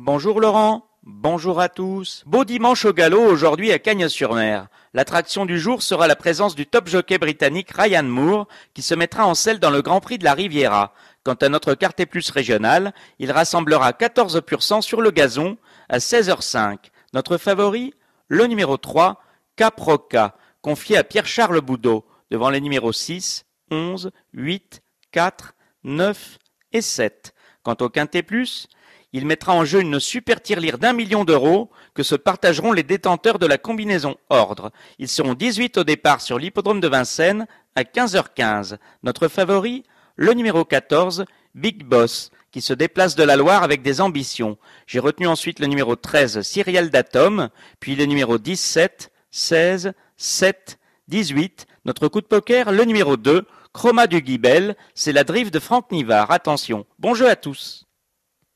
Bonjour Laurent, bonjour à tous. Beau dimanche au galop aujourd'hui à Cagnes-sur-Mer. L'attraction du jour sera la présence du top jockey britannique Ryan Moore qui se mettra en selle dans le Grand Prix de la Riviera. Quant à notre quartet plus régional, il rassemblera 14% sur le gazon à 16h05. Notre favori, le numéro 3, Caproca, confié à Pierre-Charles Boudot, devant les numéros 6, 11, 8, 4, 9 et 7. Quant au quintet plus, il mettra en jeu une super tirelire d'un million d'euros que se partageront les détenteurs de la combinaison Ordre. Ils seront 18 au départ sur l'hippodrome de Vincennes à 15h15. Notre favori, le numéro 14, Big Boss, qui se déplace de la Loire avec des ambitions. J'ai retenu ensuite le numéro 13, Cyriel Datom, puis les numéros 17, 16, 7, 18. Notre coup de poker, le numéro 2, Chroma du Guibel, c'est la drive de Franck Nivard. Attention, bon jeu à tous.